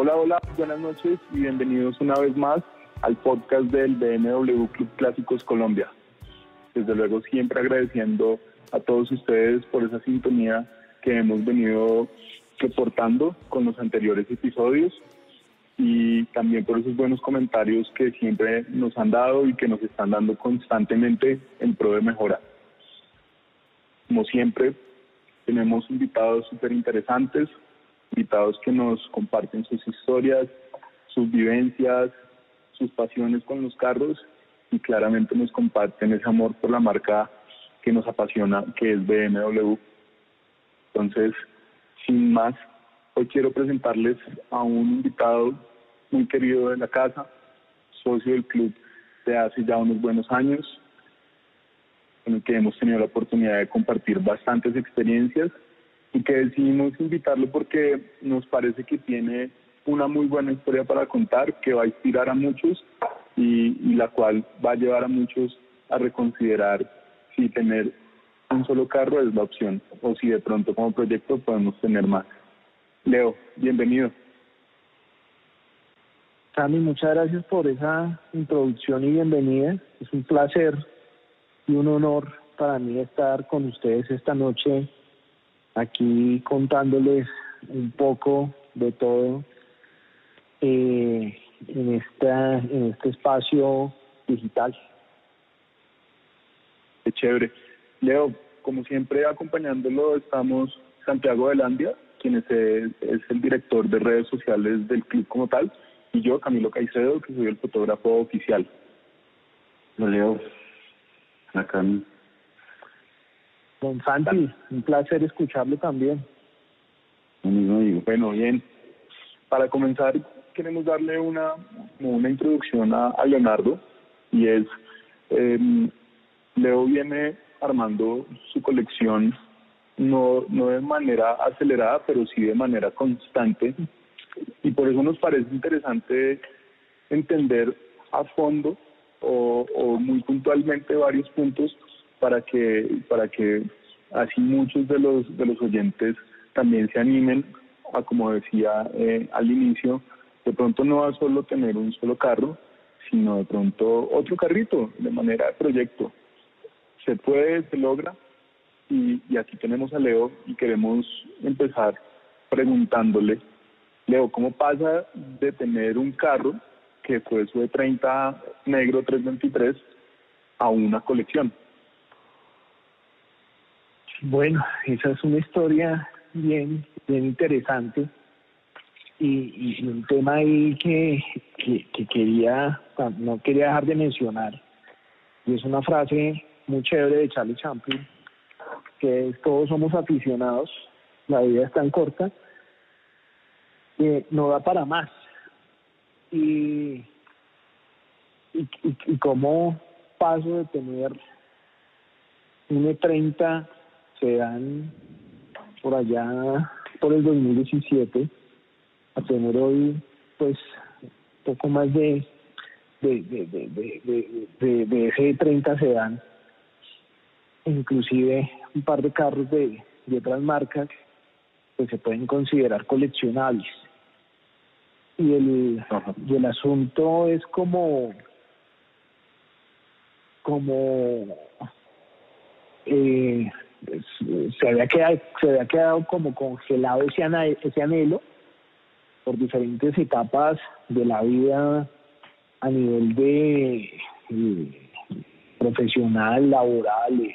Hola, hola, buenas noches y bienvenidos una vez más al podcast del BMW Club Clásicos Colombia. Desde luego siempre agradeciendo a todos ustedes por esa sintonía que hemos venido reportando con los anteriores episodios y también por esos buenos comentarios que siempre nos han dado y que nos están dando constantemente en pro de mejora. Como siempre, tenemos invitados súper interesantes, invitados que nos comparten sus historias, sus vivencias, sus pasiones con los carros y claramente nos comparten ese amor por la marca que nos apasiona, que es BMW. Entonces, sin más, hoy quiero presentarles a un invitado muy querido de la casa, socio del club de hace ya unos buenos años, con el que hemos tenido la oportunidad de compartir bastantes experiencias y que decidimos invitarlo porque nos parece que tiene una muy buena historia para contar que va a inspirar a muchos y, la cual va a llevar a muchos a reconsiderar si tener un solo carro es la opción o si de pronto como proyecto podemos tener más. Leo, bienvenido. Sammy, muchas gracias por esa introducción y bienvenida. Es un placer y un honor para mí estar con ustedes esta noche aquí contándoles un poco de todo eh, en, esta, en este espacio digital. Qué chévere. Leo, como siempre acompañándolo estamos Santiago Velandia, quien es el, es el director de redes sociales del club como tal, y yo, Camilo Caicedo, que soy el fotógrafo oficial. Lo Leo, acá Don Santi, un placer escucharlo también. Bueno, bien. Para comenzar, queremos darle una, una introducción a, Leonardo y es, eh, Leo viene armando su colección no, no de manera acelerada, pero sí de manera constante y por eso nos parece interesante entender a fondo o, o muy puntualmente varios puntos para que para que así muchos de los de los oyentes también se animen a como decía eh, al inicio de pronto no a solo tener un solo carro sino de pronto otro carrito de manera de proyecto. Se puede se logra y, y aquí tenemos a Leo y queremos empezar preguntándole Leo cómo pasa de tener un carro que fue su de 30 negro 323 a una colección bueno, esa es una historia bien, bien interesante y, un tema ahí que, que, quería, no quería dejar de mencionar. Y es una frase muy chévere de Charlie Chaplin, que es todos somos aficionados, la vida es tan corta, que no da para más. Y, y, y, cómo paso de tener un E30 se dan por allá por el 2017 a tener hoy pues poco más de de, de, de, de, de ese 30 se dan inclusive un par de carros de, de otras marcas que se pueden considerar coleccionables. Y el, y el asunto es como como eh, se había quedado, se había quedado como congelado ese, ese anhelo por diferentes etapas de la vida a nivel de profesional, laboral, eh,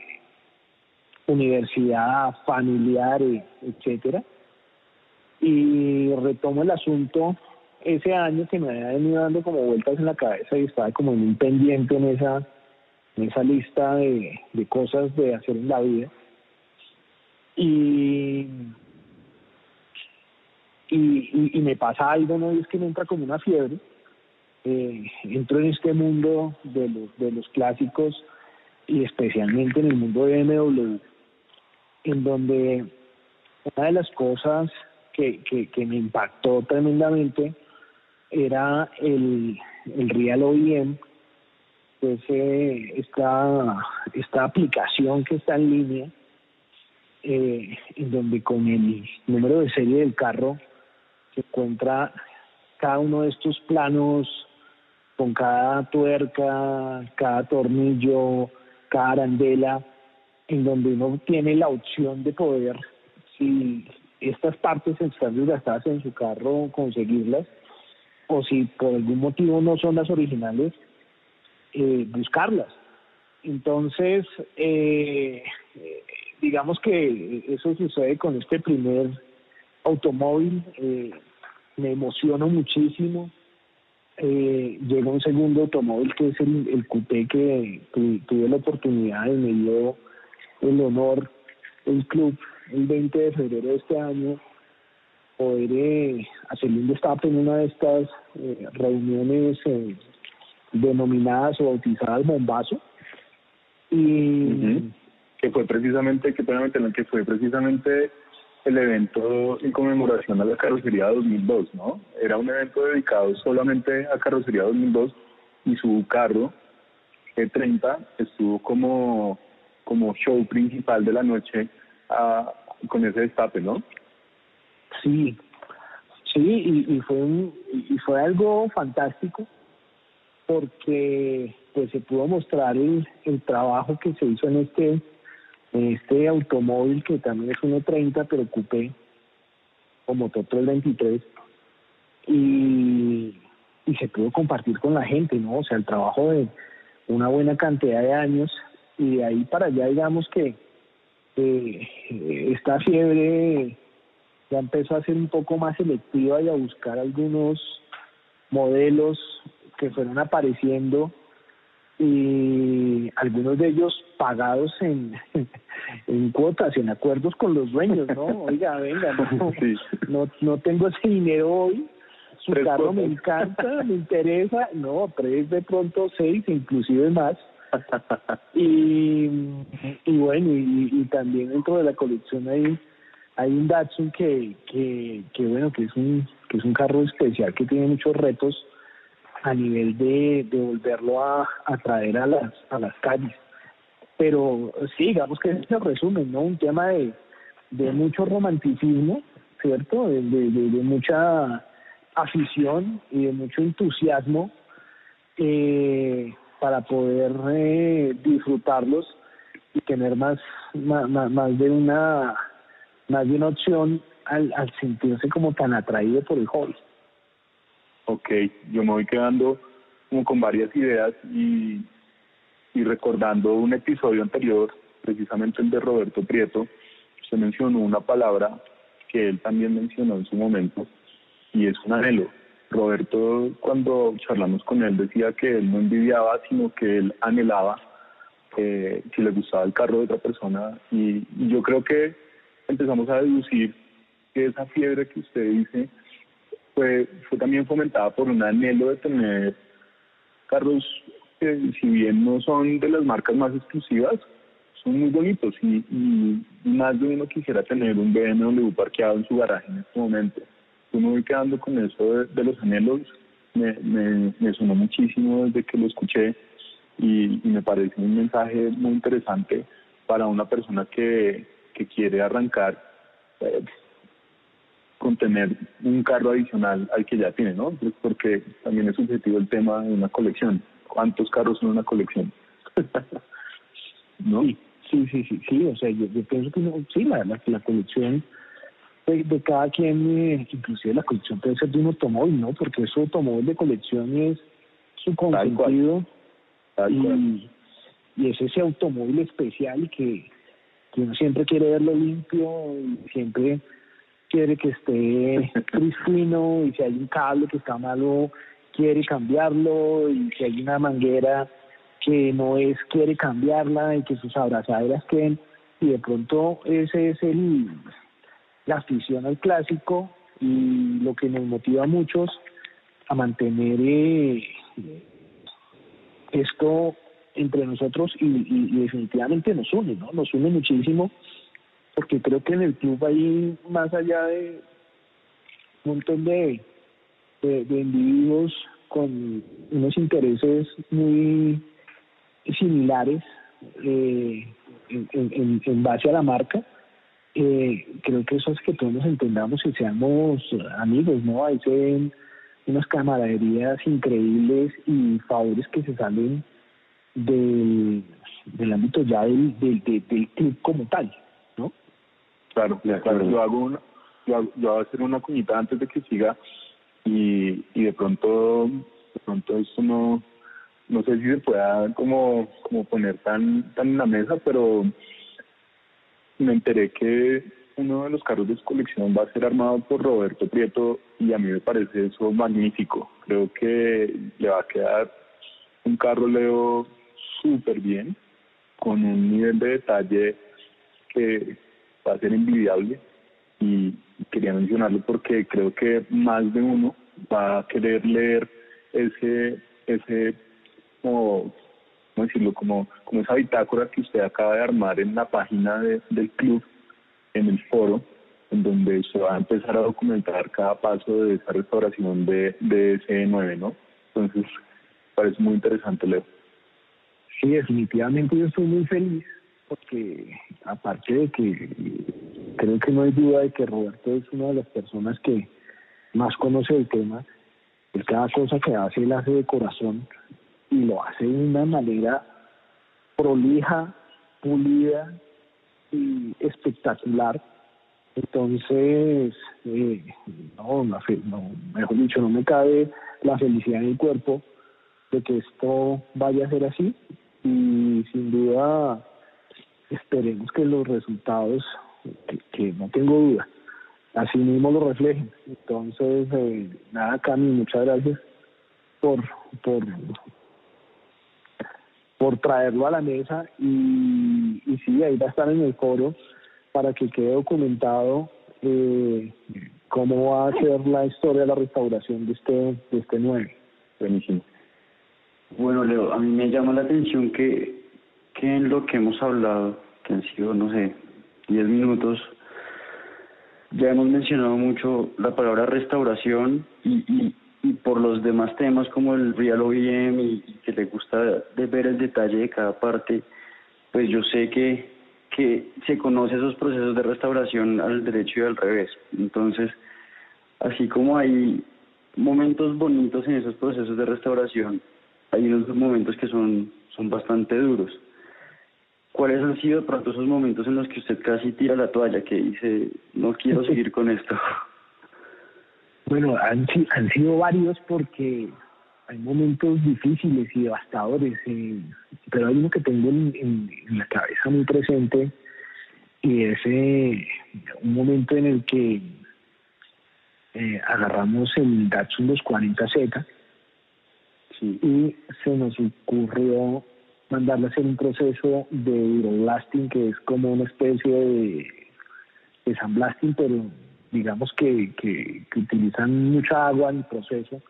universidad, familiar, eh, etcétera. Y retomo el asunto ese año que me había venido dando como vueltas en la cabeza y estaba como en un pendiente en esa, en esa lista de cosas de hacer en la vida y, y, y, me pasa algo, ¿no? es que me entra como una fiebre. Eh, entro en este mundo de los, de los clásicos y especialmente en el mundo de BMW, en donde una de las cosas que, que, me impactó tremendamente era el, el Real OEM, que es esta, esta aplicación que está en línea, eh, en donde con el número de serie del carro se encuentra cada uno de estos planos con cada tuerca, cada tornillo, cada arandela, en donde uno tiene la opción de poder, si estas partes están desgastadas en su carro, conseguirlas, o si por algún motivo no son las originales, eh, buscarlas. Entonces, eh, digamos que eso sucede con este primer automóvil, eh, me emociono muchísimo. Eh, llega un segundo automóvil que es el, el coupé que, tuve la oportunidad y me dio el honor el club el 20 de febrero de este año poder eh, hacerle un destape en una de estas eh, reuniones eh, denominadas o bautizadas bombazo y que fue precisamente que que fue precisamente el evento en conmemoración a la carrocería 2002, ¿no? Era un evento dedicado solamente a carrocería 2002 y su carro G30 estuvo como como show principal de la noche a, con ese destape, ¿no? Sí, sí, y, fue un, y fue algo fantástico porque pues se pudo mostrar el, el trabajo que se hizo en este este automóvil que también es 1.30 pero coupé con motor 323 y, y se pudo compartir con la gente, ¿no? O sea, el trabajo de una buena cantidad de años y de ahí para allá digamos que eh, esta fiebre ya empezó a ser un poco más selectiva y a buscar algunos modelos que fueron apareciendo y algunos de ellos pagados en, en cuotas, en acuerdos con los dueños, ¿no? Oiga, venga, no, no, tengo ese dinero hoy, su carro me encanta, me interesa, no, tres de pronto seis, inclusive más. y, y bueno, y, y también dentro de la colección hay hay un Datsun que, que, que bueno que es un que es un carro especial que tiene muchos retos a nivel de, de volverlo a, a traer a las, a las calles. Pero sí, digamos que es el resumen, ¿no? Un tema de, de mucho romanticismo, ¿cierto? De, de, de mucha afición y de mucho entusiasmo eh, para poder eh, disfrutarlos y tener más, más, más de una más de una opción al, al sentirse como tan atraído por el hobby. Ok, yo me voy quedando como con varias ideas y, y recordando un episodio anterior, precisamente el de Roberto Prieto, se mencionó una palabra que él también mencionó en su momento y es un anhelo. Roberto, cuando charlamos con él, decía que él no envidiaba, sino que él anhelaba eh, si le gustaba el carro de otra persona. Y, yo creo que empezamos a deducir que esa fiebre que usted dice fue, fue también fomentada por un anhelo de tener carros que si bien no son de las marcas más exclusivas, son muy bonitos y, más de uno quisiera tener un BMW parqueado en su garaje en este momento. Yo me voy quedando con eso de, los anhelos, me, sonó muchísimo desde que lo escuché y, me parece un mensaje muy interesante para una persona que, que quiere arrancar eh, con tener un carro adicional al que ya tiene, ¿no? Pues porque también es subjetivo el tema de una colección. ¿Cuántos carros son una colección? ¿No? Sí, sí, sí, sí, o sea, yo, pienso que no, sí, la, la, colección de, cada quien, eh, inclusive la colección puede ser de un automóvil, ¿no? Porque ese automóvil de colección es su consentido y, y es ese automóvil especial que, que uno siempre quiere verlo limpio y siempre quiere que esté pristino y si hay un cable que está malo quiere cambiarlo y si hay una manguera que no es quiere cambiarla y que sus abrazaderas queden y de pronto ese es el la afición al clásico y lo que nos motiva a muchos a mantener eh, esto entre nosotros y, y, definitivamente nos une, ¿no? Nos une muchísimo porque creo que en el club hay más allá de un montón de, de, individuos con unos intereses muy similares eh, en, en, base a la marca. Eh, creo que eso es que todos nos entendamos y seamos amigos, ¿no? Ese, unas camaraderías increíbles y favores que se salen del, del ámbito ya del, del, del, club como tal, ¿no? Claro, claro. Yo hago una, yo, yo voy a hacer una cuñita antes de que siga y, y de pronto, de pronto esto no, no sé si se pueda como, como poner tan, tan en la mesa, pero me enteré que uno de los carros de colección va a ser armado por Roberto Prieto y a mí me parece eso magnífico. Creo que le va a quedar un carro Leo súper bien, con un nivel de detalle que va a ser envidiable y quería mencionarlo porque creo que más de uno va a querer leer ese ese como ¿cómo decirlo como como esa bitácora que usted acaba de armar en la página del club en el foro en donde se va a empezar a documentar cada paso de esa restauración de, de ese 9 ¿no? Entonces, parece muy interesante, Leo. Sí, definitivamente yo estoy muy feliz porque aparte de que creo que no hay duda de que Roberto es una de las personas que más conoce el tema, pues cada cosa que hace él hace de corazón y lo hace de una manera prolija, pulida y espectacular. Entonces, eh, no, no, mejor dicho, no me cabe la felicidad en el cuerpo de que esto vaya a ser así y sin duda esperemos que los resultados, que, no tengo duda, así mismo lo reflejen. Entonces, eh, nada, Cami, muchas gracias por, por, por traerlo a la mesa y, y sí, ahí va a estar en el foro para que quede documentado eh, cómo va a ser la historia de la restauración de este, de este 9. Buenísimo. Bueno, Leo, a mí me llama la atención que, que en lo que hemos hablado, que han sido, no sé, 10 minutos, ya hemos mencionado mucho la palabra restauración y, y, y por los demás temas como el Real OEM y, que le gusta de ver el detalle de cada parte, pues yo sé que, que se conoce esos procesos de restauración al derecho y al revés. Entonces, así como hay momentos bonitos en esos procesos de restauración, hay unos momentos que son, son bastante duros. ¿Cuáles han sido de pronto esos momentos en los que usted casi tira la toalla, que dice, no quiero seguir con esto? Bueno, han, han sido varios porque hay momentos difíciles y devastadores, eh, pero hay uno que tengo en, la cabeza muy presente y es eh, un momento en el que eh, agarramos el Datsun 240Z y se nos ocurrió mandarle a hacer un proceso de hidroblasting que es como una especie de, de sandblasting pero digamos que, que, utilizan mucha agua en el proceso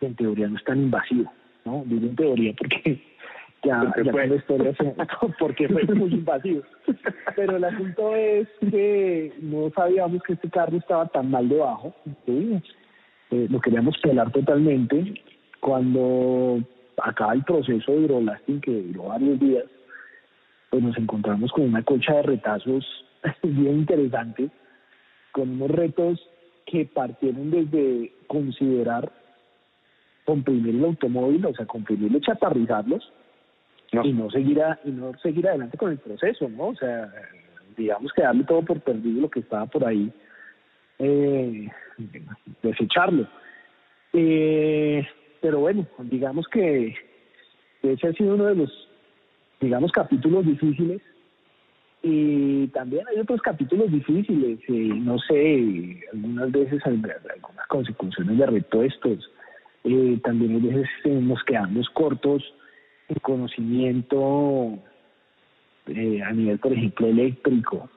que en teoría no es tan invasivo no digo en teoría porque ya, ya la historia porque fue muy invasivo. Pero el asunto es que no sabíamos que este carro estaba tan mal debajo ¿sí? Eh, lo queríamos pelar totalmente. Cuando acaba el proceso de hidrolasting, que duró varios días, pues nos encontramos con una colcha de retazos bien interesante, con unos retos que partieron desde considerar comprimir el automóvil, o sea, comprimirlo chatarrizarlos, y no seguir y no seguir adelante con el proceso, ¿no? O sea, digamos que darle todo por perdido lo que estaba por ahí, eh, desecharlo. Eh, pero bueno, digamos que ese ha sido uno de los, digamos, capítulos difíciles. Y también hay otros capítulos difíciles, eh, no sé, algunas veces algunas consecuencias de repuestos, eh, también a veces eh, nos quedamos cortos en conocimiento eh, a nivel, por ejemplo, eléctrico.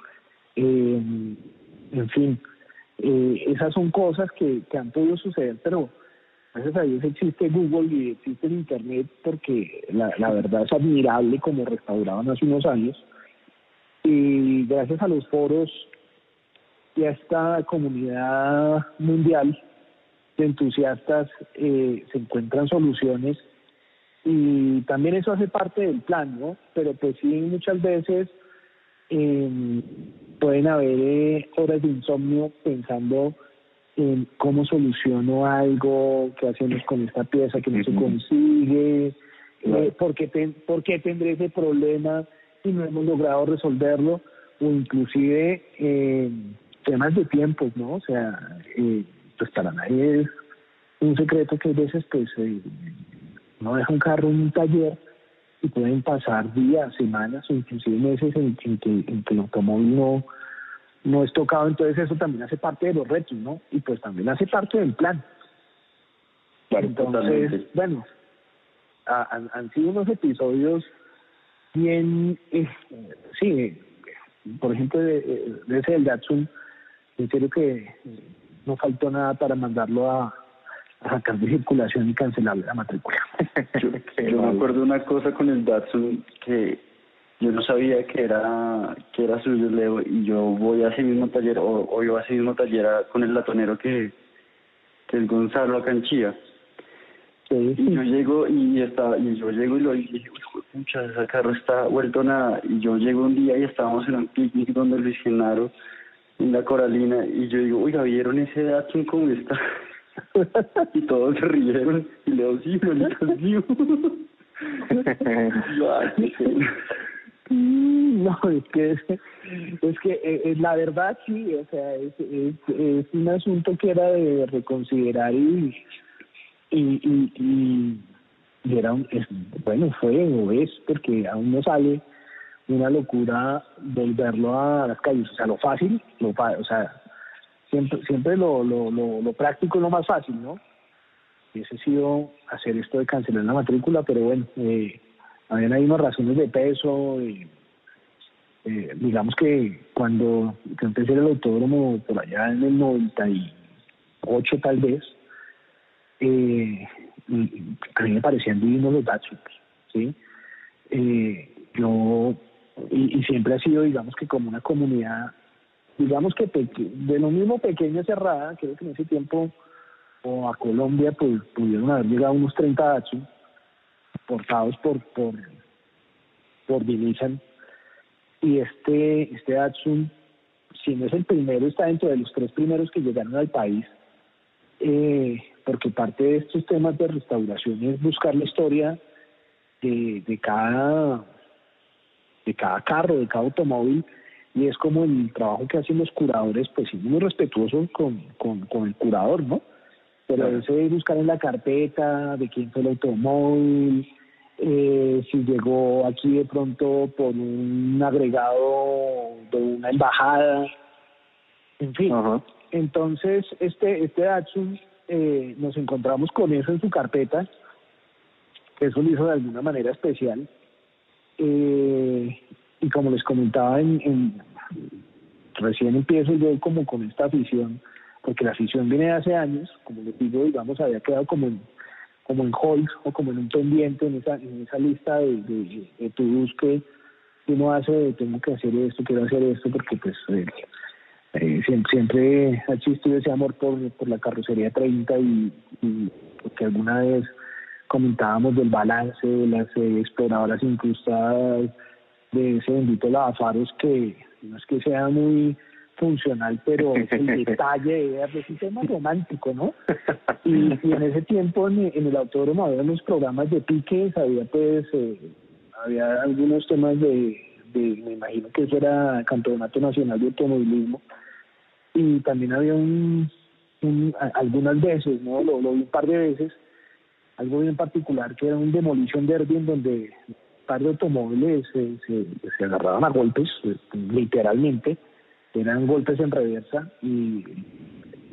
en fin, esas son cosas que, que han podido suceder, pero gracias a Dios existe Google y existe el Internet porque la, verdad es admirable como restauraban hace unos años. Y gracias a los foros y a esta comunidad mundial de entusiastas eh, se encuentran soluciones y también eso hace parte del plan, ¿no? Pero pues sí, muchas veces eh, pueden haber eh, horas de insomnio pensando en cómo soluciono algo, qué hacemos con esta pieza que no se consigue, eh, por, qué por qué tendré ese problema y no hemos logrado resolverlo, o inclusive eh, temas de tiempos, ¿no? O sea, eh, pues para nadie es un secreto que a veces pues eh, no deja un carro en un taller y pueden pasar días, semanas o inclusive meses en, que, en que el automóvil no, no es tocado, entonces eso también hace parte de los retos, ¿no? Y pues también hace parte del plan. entonces, bueno, han, sido unos episodios bien, eh, sí, por ejemplo, de, ese del Datsun, en serio que no faltó nada para mandarlo a, a sacar de circulación y cancelarle la matrícula. yo, me acuerdo una cosa con el Datsun que yo no sabía que era que era suyo Leo y yo voy a ese mismo taller o, o yo a ese mismo taller con el latonero que, que es Gonzalo acá en Chía. Y yo llego y estaba, y yo llego y lo dije, pucha, ese carro está vuelto nada. Y yo llego un día y estábamos en un picnic donde Luis Genaro, en la Coralina, y yo digo, oiga, ¿vieron ese Datsun cómo está? y todos se rieron y le digo, sí, mío. No, es que es, que eh, eh, la verdad sí, o sea, es, es, un asunto que era de reconsiderar y y, y, y, era un, bueno, fue o es porque aún no sale una locura volverlo a las calles, o sea, lo fácil, lo, o sea, siempre, siempre lo, lo, lo, práctico es lo más fácil, ¿no? Hubiese sido hacer esto de cancelar la matrícula, pero bueno, eh, habían ahí unas razones de peso. Eh, digamos que cuando yo empecé el autódromo por allá en el 98 tal vez, eh, a mí me parecían divinos los Datsuns, ¿sí? Eh, y, siempre ha sido, digamos que como una comunidad digamos que de lo mismo pequeña cerrada, creo que en ese tiempo o a Colombia pues pudieron haber llegado unos 30 Datsun portados por por por y este este Datsun si no es el primero está dentro de los tres primeros que llegaron al país eh, porque parte de estos temas de restauración es buscar la historia de, de cada de cada carro de cada automóvil y es como el trabajo que hacen los curadores, pues sí, muy respetuoso con, con, el curador, ¿no? Pero claro. ese buscar en la carpeta de quién fue el automóvil, eh, si llegó aquí de pronto por un agregado de una embajada, en fin. Entonces, este, este Datsun, eh, nos encontramos con eso en su carpeta, eso lo hizo de alguna manera especial. Eh, y como les comentaba, en, recién empiezo yo como con esta afición, porque la afición viene de hace años, como les digo, digamos, había quedado como en, como en hold o como en un pendiente en esa, en esa lista de, de, de to que uno hace, tengo que hacer esto, quiero hacer esto, porque pues eh, eh, siempre, siempre ha existido ese amor por, por la carrocería 30 y, y porque alguna vez comentábamos del balance de las eh, exploradoras incrustadas, de ese bendito lavafaros que no es que sea muy funcional, pero el detalle es un tema romántico, ¿no? Y, en ese tiempo en, el autódromo había unos programas de piques, había pues, eh, había algunos temas de, de, me imagino que eso era Campeonato Nacional de Automovilismo, y también había un, un algunas veces, ¿no? Lo, lo vi un par de veces, algo bien particular que era un demolition derby en donde par de automóviles se, se, agarraban a golpes, eh, literalmente, eran golpes en reversa y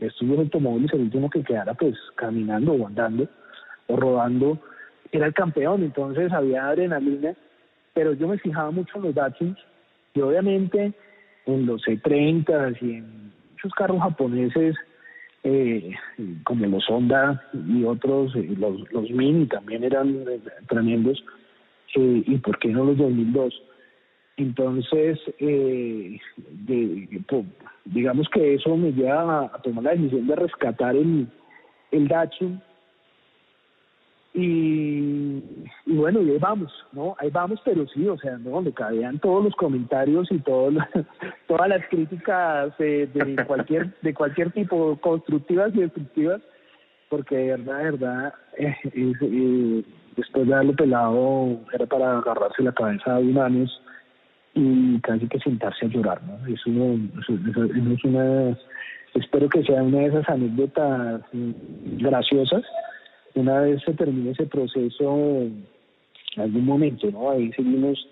estos automóviles, el último que quedara pues caminando o andando o rodando, era el campeón, entonces había adrenalina, pero yo me fijaba mucho en los Datsuns y obviamente en los C30 y en muchos carros japoneses eh, como los Honda y otros, eh, los, los Mini también eran tremendos, eh, y por qué no los 2002. Entonces, eh, digamos que eso me lleva a, tomar la decisión de rescatar el, el Datsun y, bueno, y ahí vamos, ¿no? Ahí vamos, pero sí, o sea, ¿no? donde cabían todos los comentarios y todas las críticas de cualquier de cualquier tipo, constructivas y destructivas, porque de verdad, de verdad, eh, eh, después de haberlo pelado, era para agarrarse la cabeza a un año y casi que sentarse a llorar, ¿no? Eso, es una, espero que sea una de esas anécdotas graciosas. Una vez se termine ese proceso, en algún momento, ¿no? Ahí seguimos,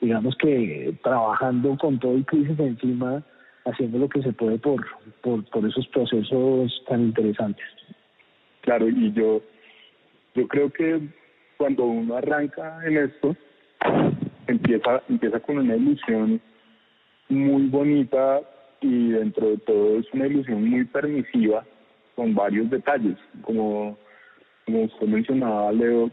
digamos que trabajando con todo el crisis encima, haciendo lo que se puede por, por, por esos procesos tan interesantes. Claro, y yo, yo creo que cuando uno arranca en esto, empieza, empieza con una ilusión muy bonita y dentro de todo es una ilusión muy permisiva con varios detalles, como, como usted mencionaba, Leo,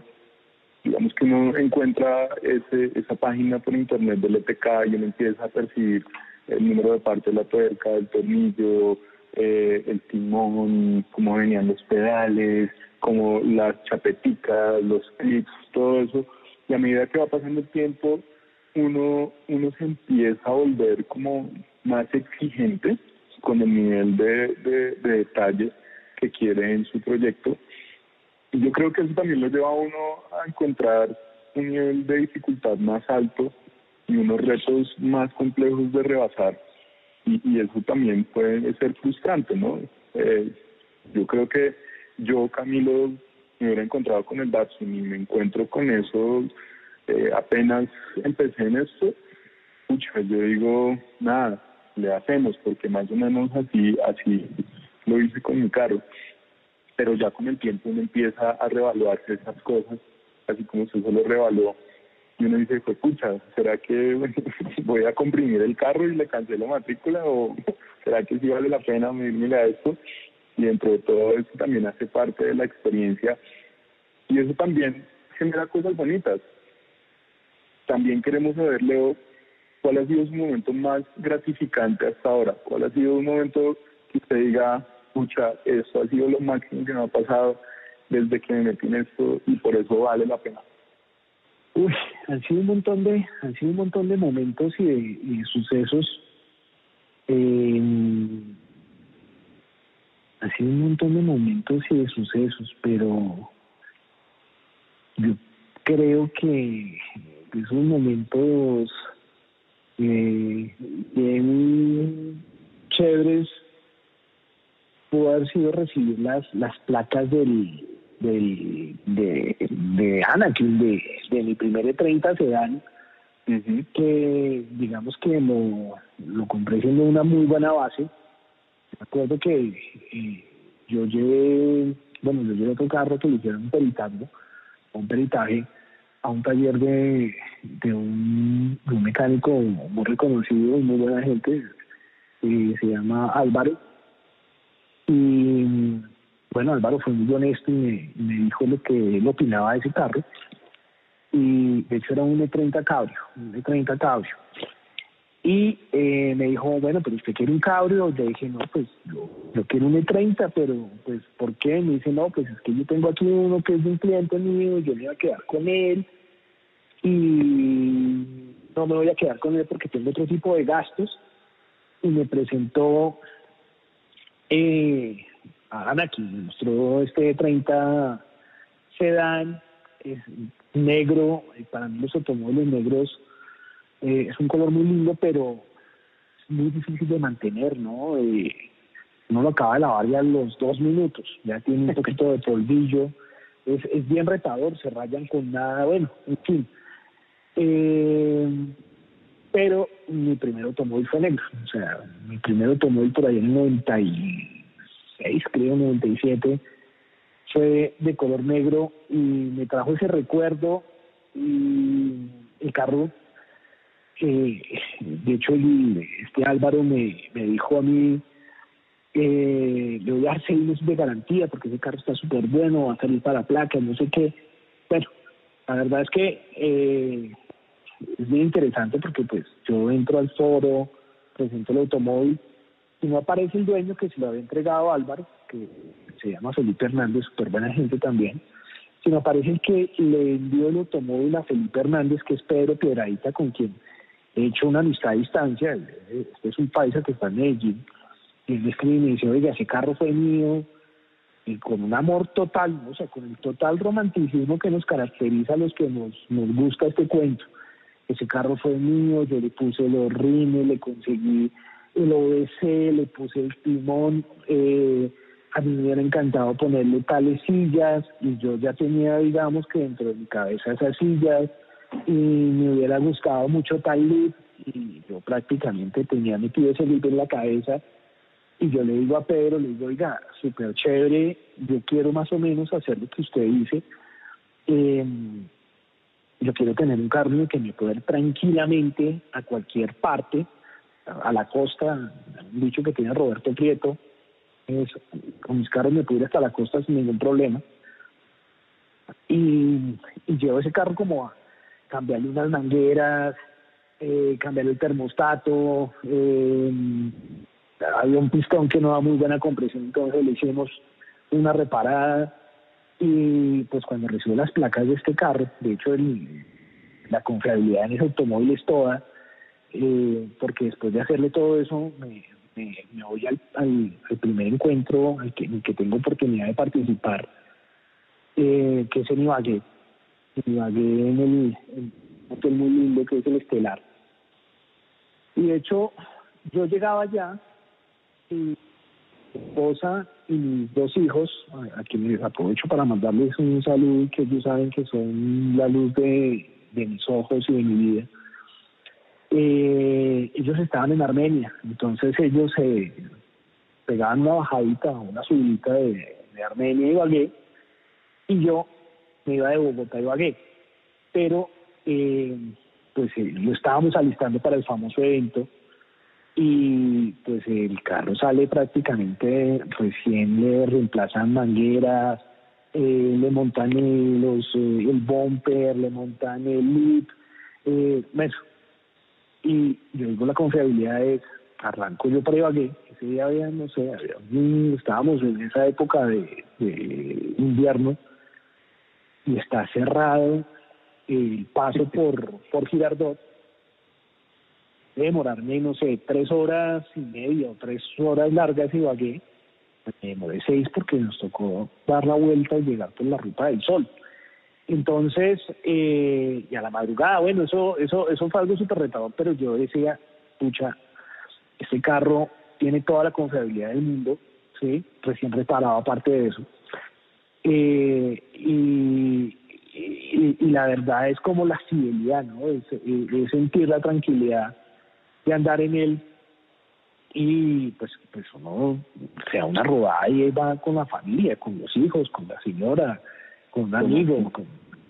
digamos que uno encuentra ese, esa página por internet del ETK y uno empieza a percibir el número de parte de la tuerca, el tornillo, eh, el timón, cómo venían los pedales, como las chapeticas, los clips, todo eso. Y a medida que va pasando el tiempo, uno, uno se empieza a volver como más exigente con el nivel de, de, detalle que quiere en su proyecto. Y yo creo que eso también lo lleva a uno a encontrar un nivel de dificultad más alto y unos retos más complejos de rebasar. Y, y eso también puede ser frustrante, ¿no? Eh, yo creo que yo, Camilo, me hubiera encontrado con el Datsun y me encuentro con eso eh, apenas empecé en esto, pucha, yo digo, nada, le hacemos, porque más o menos así, así lo hice con mi carro. Pero ya con el tiempo uno empieza a revaluarse esas cosas, así como usted solo revaluó. Y uno dice, pues pucha, ¿será que voy a comprimir el carro y le cancelo matrícula? ¿O será que sí vale la pena medirme a esto? Y dentro de todo eso también hace parte de la experiencia. Y eso también genera cosas bonitas. También queremos saber, Leo, cuál ha sido su momento más gratificante hasta ahora. ¿Cuál ha sido un momento que usted diga, pucha, esto ha sido lo máximo que me ha pasado desde que me metí en esto y por eso vale la pena? Uy, han sido un montón de, han sido un montón de momentos y de, sucesos. Eh, sido un montón de momentos y de sucesos, pero yo creo que esos momentos eh, bien chéveres pudo haber sido recibir las, las placas del, del de, de Anakin, de, de mi primer E30 sedán, que digamos que lo, lo compré siendo una muy buena base. Me acuerdo que eh, yo llevé, bueno, yo llevé otro carro que le hicieron un peritaje, un peritaje a un taller de, de, un, mecánico muy reconocido y muy buena gente, y se llama Álvaro. Y bueno, Álvaro fue muy honesto y me, dijo lo que él opinaba de ese carro. Y de hecho era un E30 cabrio, un E30 cabrio. Y eh, me dijo, bueno, pero usted quiere un cabrio. Yo dije, no, pues yo, quiero un E30, pero pues ¿por qué? Me dice, no, pues es que yo tengo aquí uno que es de un cliente mío, yo me iba a quedar con él y no me voy a quedar con él porque tengo otro tipo de gastos. Y me presentó eh, a Anaki, me mostró este 30 sedán, es negro, para mí los automóviles negros eh, es un color muy lindo, pero muy difícil de mantener, ¿no? Eh, uno lo acaba de lavar ya los dos minutos, ya tiene un poquito de polvillo, es, es bien retador, se rayan con nada, bueno, en fin. Eh, pero mi primer automóvil fue negro. O sea, mi primer automóvil por ahí en el 96, creo, 97, fue de color negro y me trajo ese recuerdo y el carro, eh, de hecho, este Álvaro me, me dijo a mí, eh, le voy a dar seis meses de garantía porque ese carro está súper bueno, va a salir para placa, no sé qué. Bueno, la verdad es que eh, es bien interesante porque pues yo entro al foro, presento el automóvil y no aparece el dueño que se lo había entregado a Álvaro, que se llama Felipe Hernández, súper buena gente también, sino parece que le envió el automóvil a Felipe Hernández, que es Pedro Piedradita, con quien he hecho una amistad a distancia. Este es un paisa que está en Medellín. Y él me escribe y me dice, oiga, ese carro fue mío, y con un amor total, o sea, con el total romanticismo que nos caracteriza a los que nos, nos gusta este cuento. Ese carro fue mío, yo le puse los rines, le conseguí el OBC, le puse el timón, eh, a mí me hubiera encantado ponerle tales sillas y yo ya tenía, digamos, que dentro de mi cabeza esas sillas y me hubiera gustado mucho tal lip y yo prácticamente tenía metido ese lip en la cabeza y yo le digo a Pedro, le digo, oiga, súper chévere, yo quiero más o menos hacer lo que usted dice. Eh, yo quiero tener un carro que me pueda ir tranquilamente a cualquier parte, a la costa, un dicho que tiene Roberto Prieto, es, con mis carros me puedo ir hasta la costa sin ningún problema. Y, y llevo ese carro como a cambiarle unas mangueras, eh, cambiarle el termostato, eh, había un pistón que no da muy buena compresión, entonces le hicimos una reparada y pues cuando recibo las placas de este carro, de hecho la confiabilidad en ese automóvil es toda, eh, porque después de hacerle todo eso me, voy al, primer encuentro al que, que tengo oportunidad de participar, eh, que es en Ibagué, Ibagué en el, hotel muy lindo que es el Estelar. Y de hecho yo llegaba allá y esposa y mis dos hijos, a, quienes aprovecho para mandarles un saludo que ellos saben que son la luz de, mis ojos y de mi vida. Eh, ellos estaban en Armenia, entonces ellos se pegaban una bajadita, una subidita de, Armenia y Ibagué, y yo me iba de Bogotá a Ibagué. Pero eh, pues eh, lo estábamos alistando para el famoso evento y pues el carro sale prácticamente recién le reemplazan mangueras eh, le montan los el bumper le montan el lip eh, eso y yo digo la confiabilidad es arranco yo para Ibagué ese día había no sé estábamos en esa época de invierno y está cerrado el paso por por Girardot demorarme, no sé, tres horas y media o tres horas largas y vagué, me demoré seis porque nos tocó dar la vuelta y llegar por la ruta del sol. Entonces, eh, y a la madrugada, bueno, eso, eso, eso fue algo súper retador, pero yo decía, pucha, este carro tiene toda la confiabilidad del mundo, ¿sí? Recién reparado aparte de eso. Eh, y, y, la verdad es como la fidelidad, ¿no? es sentir la tranquilidad de andar en él y pues pues uno sea una rodada y va con la familia, con los hijos, con la señora, con un amigo,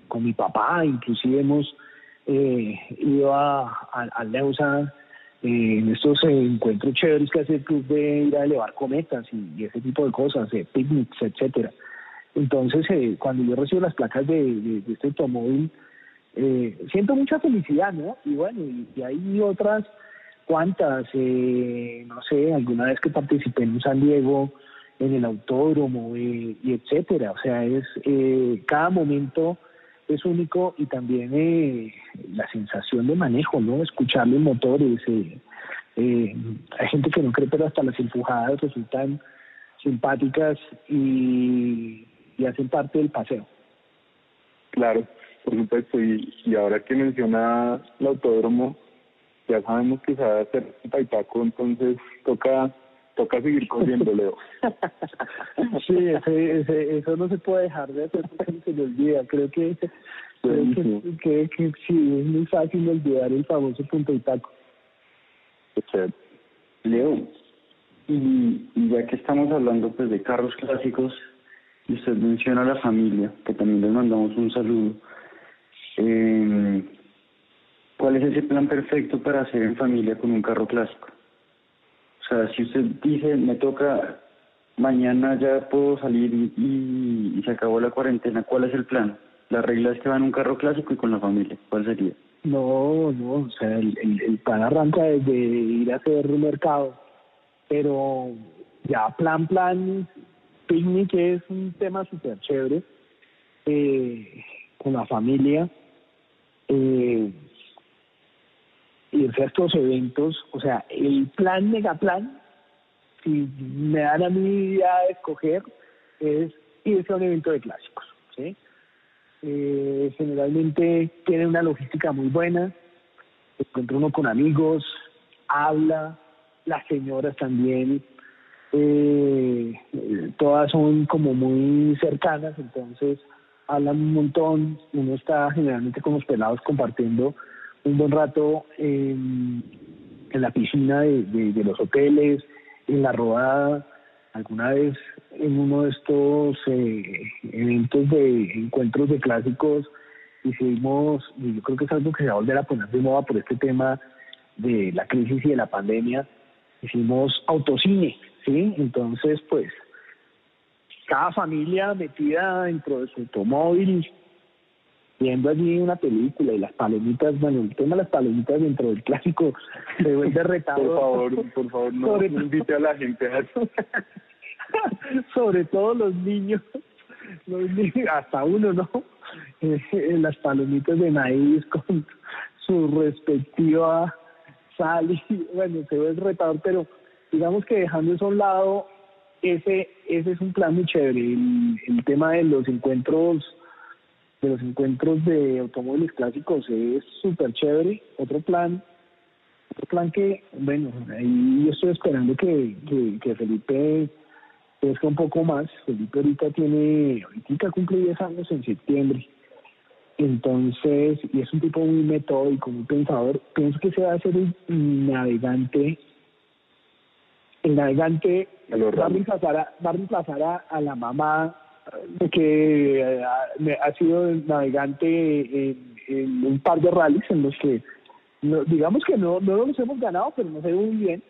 con, mi papá, inclusive hemos eh, ido a, a, Neusa eh, en estos encuentros chéveres que hace el club de ir a elevar cometas y, ese tipo de cosas, de picnics, etcétera. Entonces, eh, cuando yo recibo las placas de, este automóvil, siento mucha felicidad, ¿no? Y bueno, y hay otras cuántas, eh, no sé, alguna vez que participé en un San Diego, en el autódromo eh, y etcétera. O sea, es eh, cada momento es único y también eh, la sensación de manejo, ¿no? Escuchar los motores. Eh, eh, hay gente que no cree, pero hasta las empujadas resultan simpáticas y, y hacen parte del paseo. Claro, por supuesto. Y, y ahora que menciona el autódromo, ya sabemos que se va a hacer Paitaco, entonces toca toca seguir corriendo, Leo. sí, ese, eso no se puede dejar de hacer porque se le olvida. Creo que, creo que, sí, es muy fácil olvidar el famoso punto y taco. Leo, y, y ya que estamos hablando pues de carros clásicos, y usted menciona a la familia, que también les mandamos un saludo. Eh, ¿Cuál es ese plan perfecto para hacer en familia con un carro clásico? O sea, si usted dice, me toca, mañana ya puedo salir y, se acabó la cuarentena, ¿cuál es el plan? La regla es que va en un carro clásico y con la familia. ¿Cuál sería? No, no, o sea, el, el, plan arranca desde ir a hacer un mercado, pero ya plan, plan, picnic es un tema súper chévere eh, con la familia, eh, irse a estos eventos, o sea, el plan megaplan, si me dan a mí de escoger, es irse a un evento de clásicos, ¿sí? Eh, generalmente tiene una logística muy buena, encuentra uno con amigos, habla, las señoras también, eh, todas son como muy cercanas, entonces hablan un montón, uno está generalmente con los pelados compartiendo un buen rato en, la piscina de, los hoteles, en la rodada, alguna vez en uno de estos eh, eventos de encuentros de clásicos hicimos, y yo creo que es algo que se va a volver a poner de moda por este tema de la crisis y de la pandemia, hicimos autocine, ¿sí? Entonces, pues, cada familia metida dentro de su automóvil, viendo allí una película y las palomitas, bueno, el tema de las palomitas dentro del clásico se vuelve retador. Por favor, por favor, no, invite a la gente a eso. Sobre todo los niños, los niños, hasta uno, ¿no? Eh, las palomitas de maíz con su respectiva sal y bueno, se ve retador, pero digamos que dejando eso a un lado, ese, ese es un plan muy chévere. El, tema de los encuentros de los encuentros de automóviles clásicos es súper chévere. Otro plan, otro plan que, bueno, ahí estoy esperando que, que, que Felipe crezca un poco más. Felipe ahorita tiene, ahorita cumple 10 años en septiembre. Entonces, y es un tipo muy metódico, muy pensador, pienso que se va a hacer un navegante el navegante va a reemplazar, a, a, la mamá que eh, ha, sido navegante en, un par de rallies en los que digamos que no, no los hemos ganado, pero no sé muy bien.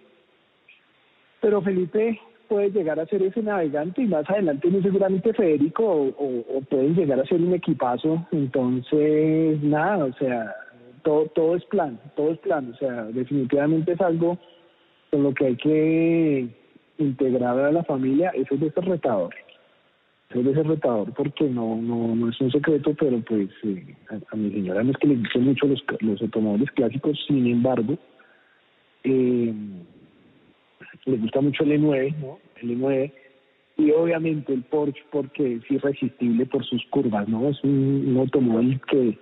Pero Felipe puede llegar a ser ese navegante y más adelante muy seguramente Federico o, o, pueden llegar a ser un equipazo. Entonces, nada, o sea, todo, todo es plan, todo es plan. O sea, definitivamente es algo con lo que hay que integrar a la familia, eso es de ser retador. Eso es de ser retador porque no, no, no es un secreto, pero pues eh, a, mi señora no es que le gustan mucho los, los automóviles clásicos, sin embargo, eh, le gusta mucho el E9, ¿no? El E9 y obviamente el Porsche porque es irresistible por sus curvas, ¿no? Es un automóvil que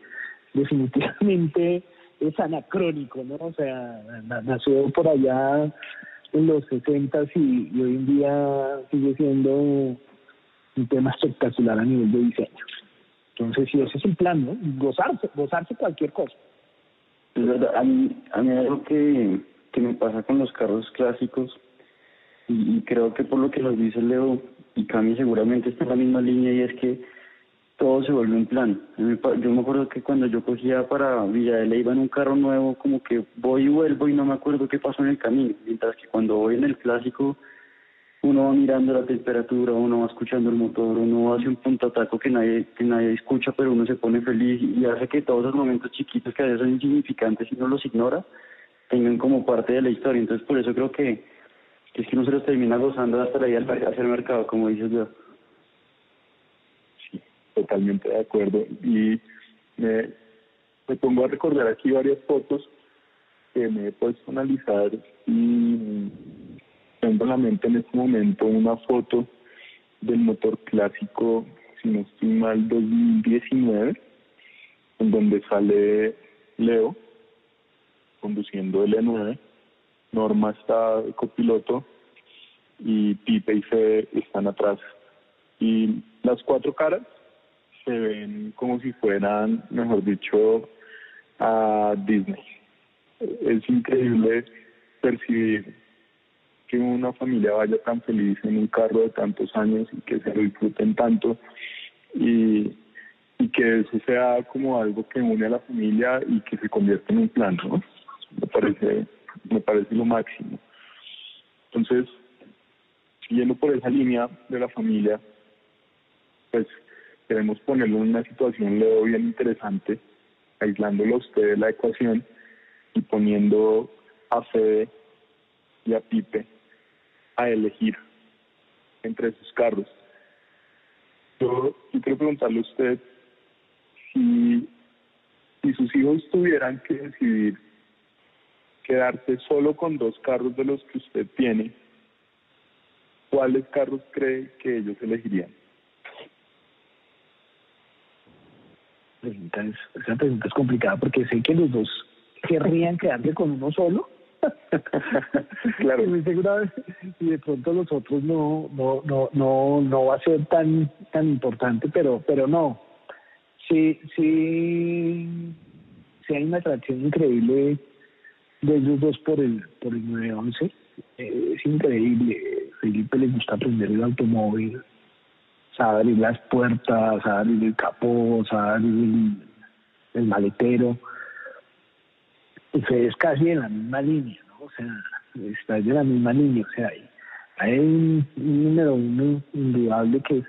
definitivamente es anacrónico, ¿no? O sea, nació por allá en los 60 y, y hoy en día sigue siendo un tema espectacular a nivel de diseño. Entonces, sí, ese es el plan, ¿no? Gozarse, gozarse cualquier cosa. A mí, a mí algo que, que me pasa con los carros clásicos, y, y creo que por lo que nos dice Leo, y Cami seguramente está en la misma línea, y es que todo se vuelve un plan. Yo me acuerdo que cuando yo cogía para Villa de iba en un carro nuevo, como que voy y vuelvo y no me acuerdo qué pasó en el camino. Mientras que cuando voy en el clásico, uno va mirando la temperatura, uno va escuchando el motor, uno hace un punto ataco que nadie, que nadie escucha, pero uno se pone feliz y hace que todos esos momentos chiquitos que a veces son insignificantes y uno los ignora, tengan como parte de la historia. Entonces por eso creo que, es que uno se los termina gozando hasta la vida al hacer mercado, como dices yo totalmente de acuerdo. Y me, me pongo a recordar aquí varias fotos que me he puesto a analizar y tengo en la mente en este momento una foto del motor clásico, si no estoy mal, 2019, en donde sale Leo conduciendo el E9, Norma está copiloto y Pipe y Fede están atrás. Y las cuatro caras se ven como si fueran, mejor dicho, a Disney. Es increíble percibir que una familia vaya tan feliz en un carro de tantos años y que se lo disfruten tanto y, y que eso sea como algo que une a la familia y que se convierta en un plan, ¿no? Me parece, me parece lo máximo. Entonces, siguiendo por esa línea de la familia, pues queremos ponerlo en una situación, Leo, bien interesante, aislándolo a usted de la ecuación y poniendo a Fede y a Pipe a elegir entre sus carros. yo, quiero preguntarle a usted si sus hijos tuvieran que decidir quedarse solo con dos carros de los que usted tiene, ¿cuáles carros cree que ellos elegirían? Esa pregunta es complicada porque sé que los dos querrían quedarse con uno solo. claro. y de pronto los otros no, no, no, no, no va a ser tan, tan importante, pero, pero no. Sí, sí, sí hay una atracción increíble de ellos dos por el, por el 911. Eh, es increíble. Felipe le gusta aprender el automóvil sabe abrir las puertas, sabe abrir el capó, sabe abrir el, maletero. Ustedes casi en la misma línea, ¿no? O sea, está de la misma línea, o sea, hay, hay un, número uno indudable que es,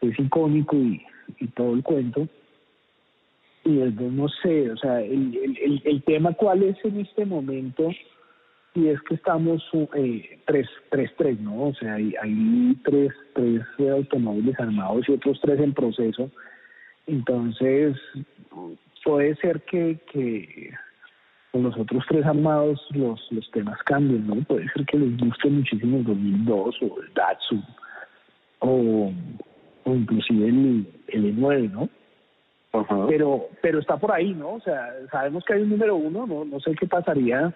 es icónico y, y todo el cuento. Y después no sé, o sea, el, el, el tema cuál es en este momento y es que estamos eh, tres, tres, tres, ¿no? O sea, hay, hay tres, tres automóviles armados y otros tres en proceso. Entonces, puede ser que, que con los otros tres armados los, los temas cambien, ¿no? Puede ser que les guste muchísimo el 2002 o el Datsun o, o inclusive el, el E9, ¿no? Pero, pero está por ahí, ¿no? O sea, sabemos que hay un número uno, no, no sé qué pasaría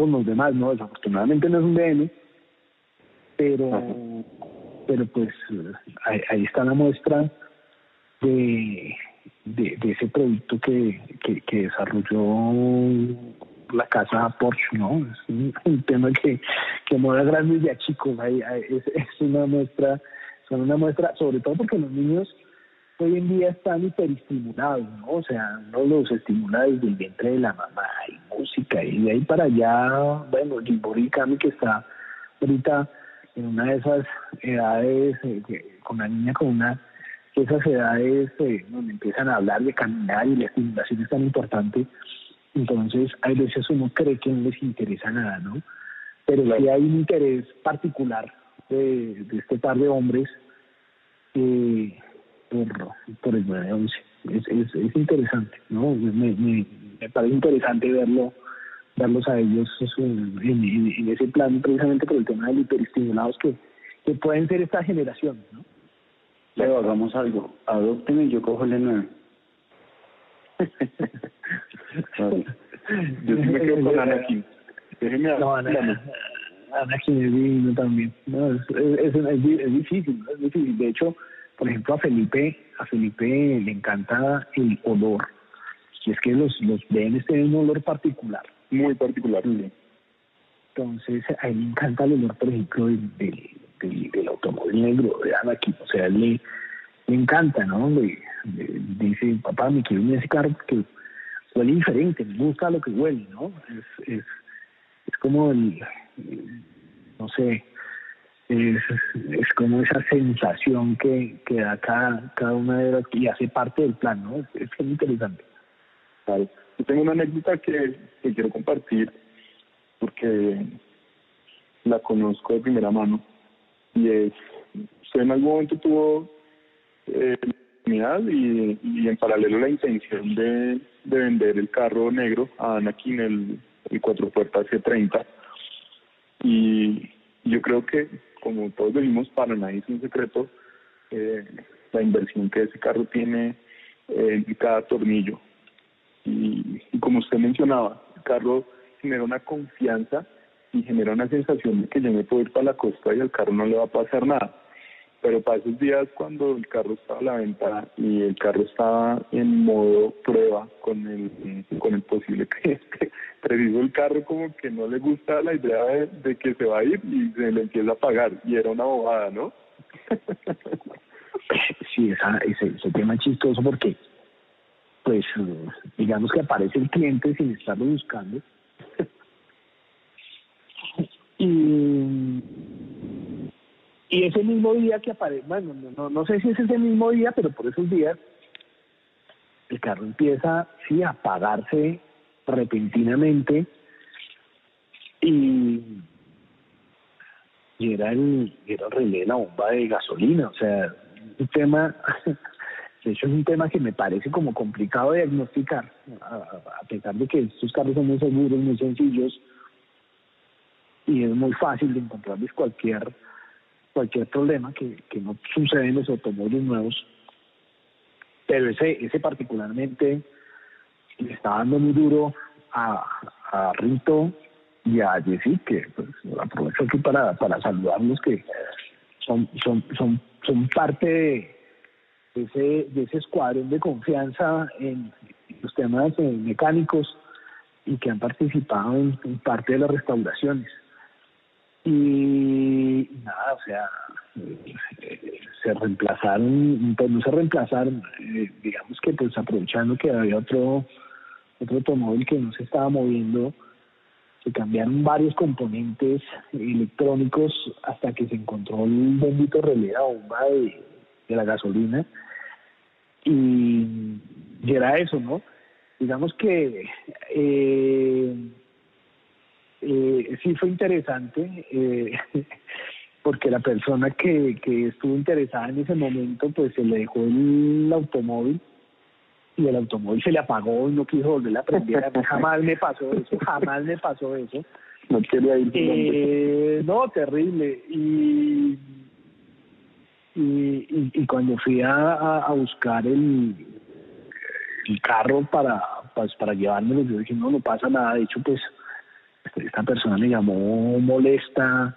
con los demás, ¿no? Desafortunadamente no es un DM, pero, pero pues ahí, está la muestra de, de, ese producto que, que, desarrolló la casa Porsche, ¿no? Es un, tema que, que mueve grandes de a chicos, es, es una muestra, son una muestra, sobre todo porque los niños hoy en día están hiperestimulados, ¿no? O sea, no los estimula desde el vientre de la mamá y música y de ahí para allá, bueno, Jimbory Kami que está ahorita en una de esas edades, eh, con la niña con una, esas edades eh, donde empiezan a hablar de caminar y la estimulación es tan importante, entonces hay veces uno cree que no les interesa nada, ¿no? Pero sí hay un interés particular de, de este par de hombres eh, por, por el 911. Es, es, es interesante, ¿no? Me, me, me, parece interesante verlo verlos a ellos en, en, ese plan precisamente por el tema de hiperestimulados que, que pueden ser esta generación, ¿no? Leo, hagamos algo. Adópteme y yo cojo el 9 Yo sí me quedo con Anakin. Déjeme no, Anakin, Anakin es divino también. No, es, es, es, difícil, es difícil. De hecho, por ejemplo, a Felipe, a Felipe le encanta el olor. Y es que los, los tienen un olor particular. Muy particular. Entonces, a él le encanta el olor, por ejemplo, del, del, automóvil negro de Anakin. O sea, le, le encanta, ¿no? Le, dice, papá, me quiero un ese carro que huele diferente, me gusta lo que huele, ¿no? Es, es, es como el no sé, es, como esa sensación que, que da cada, cada una de las y hace parte del plan, ¿no? Es, es interesante. Yo tengo una anécdota que, que quiero compartir porque la conozco de primera mano y es, usted en algún momento tuvo eh, la oportunidad y, y, en paralelo la intención de, de vender el carro negro a Anakin, el, el cuatro puertas C30 y yo creo que como todos decimos, para nadie es un secreto eh, la inversión que ese carro tiene en cada tornillo. Y, como usted mencionaba, el carro genera una confianza y genera una sensación de que yo me puedo ir para la costa y al carro no le va a pasar nada. Pero para esos días cuando el carro estaba a la venta y el carro estaba en modo prueba con el, con el posible cliente, preciso el carro como que no le gusta la idea de, que se va a ir y se le empieza a pagar. Y era una bobada, ¿no? sí, esa, ese, ese tema es chistoso porque, pues, digamos que aparece el cliente sin estarlo buscando. y y ese mismo día que aparece, bueno, no, no sé si es ese mismo día, pero por esos días, el carro empieza, sí, a apagarse repentinamente. Y, y era el, era el relé de la bomba de gasolina, o sea, un tema, de hecho es un tema que me parece como complicado de diagnosticar, a, pesar de que estos carros son muy seguros, muy sencillos, y es muy fácil de encontrarles cualquier cualquier problema que, que no sucede en los automóviles nuevos. Pero ese, ese particularmente le está dando muy duro a, a Rito y a Jessy, que pues, aprovecho aquí para, para saludarlos, que son, son, son, son parte de ese, de ese escuadrón de confianza en los temas mecánicos y que han participado en, parte de las restauraciones. Y nada, o sea, eh, se reemplazaron, pues no se reemplazaron, eh, digamos que pues aprovechando que había otro, otro automóvil que no se estaba moviendo, se cambiaron varios componentes electrónicos hasta que se encontró el bendito relé a bomba de, la gasolina y, era eso, ¿no? Digamos que eh, eh, sí fue interesante eh, porque la persona que, que estuvo interesada en ese momento pues se le dejó el automóvil y el automóvil se le apagó y no quiso volver a prender. jamás me pasó eso, jamás me pasó eso. No quería ir. Eh, no, terrible. Y, y, y, cuando fui a, a buscar el, el carro para, pues, para llevármelo, yo dije, no, no pasa nada. De hecho, pues, esta persona me llamó molesta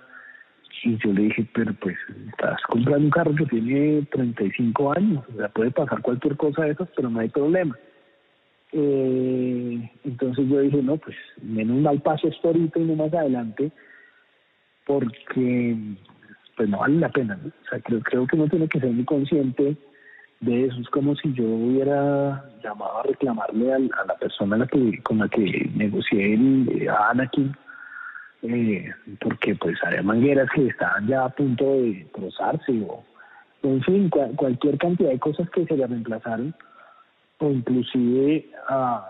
y yo le dije, pero pues estás comprando un carro que tiene 35 años, o sea, puede pasar cualquier cosa de esas, pero no hay problema. Eh, entonces yo dije, no, pues menos mal paso esto ahorita y no más adelante, porque pues no vale la pena. O sea, creo, creo que uno tiene que ser muy consciente de eso. Es como si yo hubiera llamado a reclamarle a, la persona la que, con la que negocié el, a Anakin eh, porque pues había mangueras que estaban ya a punto de cruzarse o en fin cualquier cantidad de cosas que se le reemplazaron o inclusive ah,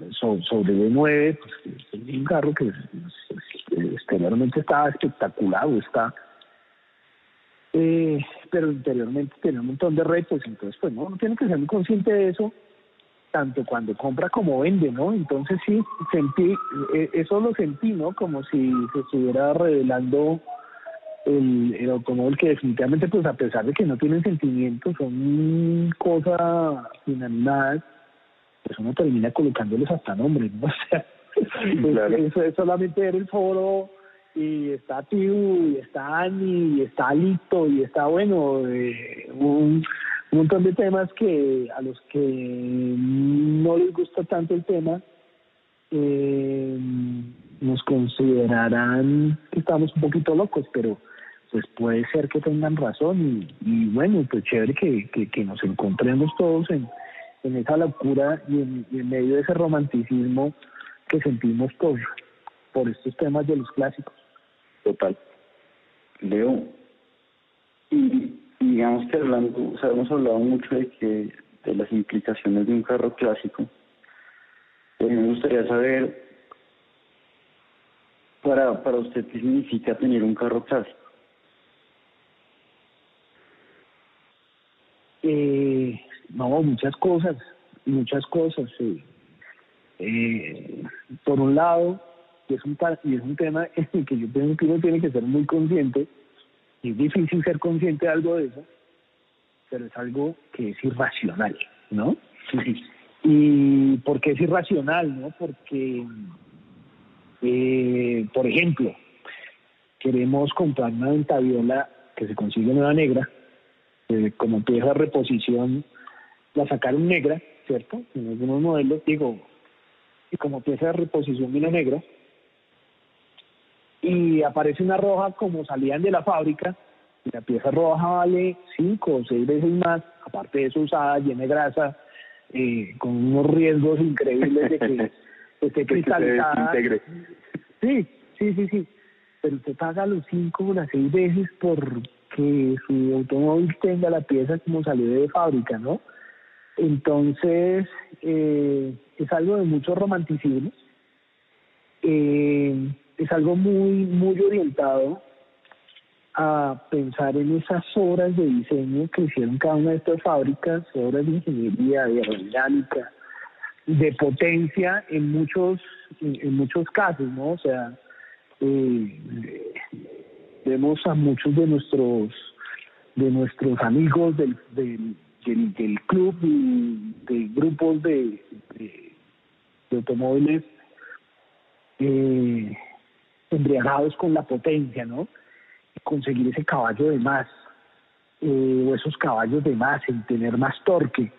sobre B9 pues, es un carro que exteriormente estaba espectacular o está eh, pero interiormente tiene un montón de retos entonces pues no uno tiene que ser muy consciente de eso tanto cuando compra como vende, ¿no? Entonces sí, sentí, eh, eso lo sentí, ¿no? Como si se estuviera revelando el, el automóvil que definitivamente, pues a pesar de que no tienen sentimientos, son cosas inanimadas, pues uno termina colocándoles hasta nombres, ¿no? O sea, eso es solamente ver el foro y está Tiu, y está Ani, y está Alito, y está, bueno, eh, un montón de temas que a los que no les gusta tanto el tema eh, nos considerarán que estamos un poquito locos, pero pues puede ser que tengan razón y, bueno, pues chévere que, que, nos encontremos todos en, en esa locura y en, en, medio de ese romanticismo que sentimos por, por estos temas de los clásicos. Total. Leo, y digamos que hablando, o hemos hablado mucho de que de las implicaciones de un carro clásico. Eh, me gustaría saber para, para usted qué significa tener un carro clásico. Eh, no, muchas cosas, muchas cosas. Eh, por un lado, y es un, y es un tema en el que yo pienso que uno tiene que ser muy consciente, es difícil ser consciente de algo de eso, pero es algo que es irracional, ¿no? ¿Y por qué es irracional, no? Porque, eh, por ejemplo, queremos comprar una ventaviola que se consigue nueva negra, eh, como pieza de reposición, la sacaron negra, ¿cierto? En algunos modelos, digo, y como pieza de reposición vino negra, y aparece una roja como salían de la fábrica, y la pieza roja vale cinco o seis veces más, aparte de eso usada, llena de grasa, eh, con unos riesgos increíbles de que esté cristalizada. sí, sí, sí, sí. Pero usted paga los cinco o las seis veces porque su automóvil tenga la pieza como salió de fábrica, ¿no? Entonces, eh, es algo de mucho romanticismo. Eh, es algo muy, muy orientado a pensar en esas obras de diseño que hicieron cada una de estas fábricas, obras de ingeniería, de aerodinámica, de potencia en muchos en, muchos casos, ¿no? O sea, eh, vemos a muchos de nuestros de nuestros amigos del, del, del, club y de grupos de, de, automóviles embriagados con la potencia, ¿no? Conseguir ese caballo de más, eh, o esos caballos de más, en tener más torque.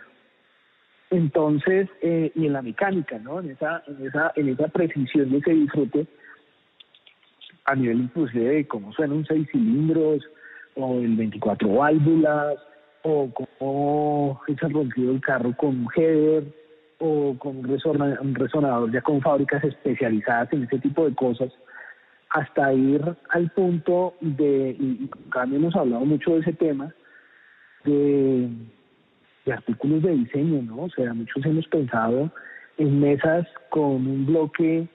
Entonces, eh, y en la mecánica, ¿no? En esa, en esa, en esa precisión de ese disfrute, a nivel inclusive de cómo suenan un seis cilindros, o el 24 válvulas, o cómo es el rompido el carro con un header, o con un, resonador ya con fábricas especializadas en ese tipo de cosas, hasta ir al punto de, y también hemos hablado mucho de ese tema, de de artículos de diseño, ¿no? O sea, muchos hemos pensado en mesas con un bloque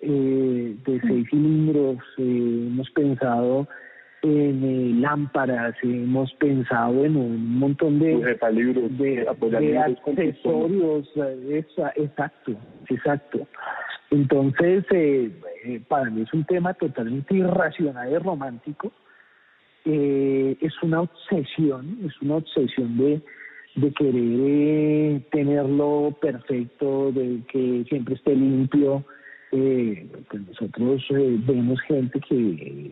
eh, de seis cilindros, eh, hemos pensado en eh, lámparas, hemos pensado en un montón de, de, de accesorios, exacto, exacto. Entonces, para mí es un tema totalmente irracional y romántico. es una obsesión, es una obsesión de de querer eh, tenerlo perfecto, de que siempre esté limpio. Eh, pues nosotros eh, vemos gente que,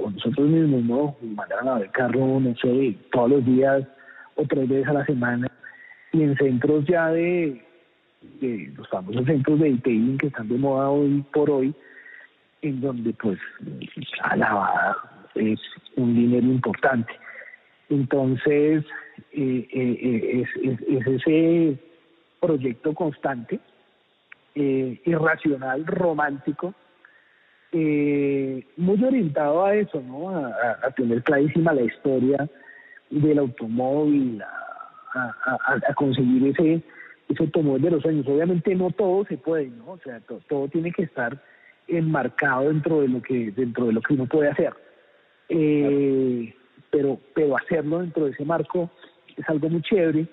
o nosotros mismos, ¿no? Mandan a ver carro, no sé, todos los días o tres veces a la semana. Y en centros ya de, de los famosos centros de detailing que están de moda hoy por hoy, en donde pues la lavada es un dinero importante. Entonces, eh, eh, es, ese proyecto constante, eh, irracional, romántico, muy orientado a eso, ¿no? A, tener clarísima la historia del automóvil, a, conseguir ese ese automóvil de los sueños. Obviamente no todo se puede, ¿no? O sea, todo tiene que estar enmarcado dentro de lo que dentro de lo que uno puede hacer. pero pero hacerlo dentro de ese marco es algo muy chévere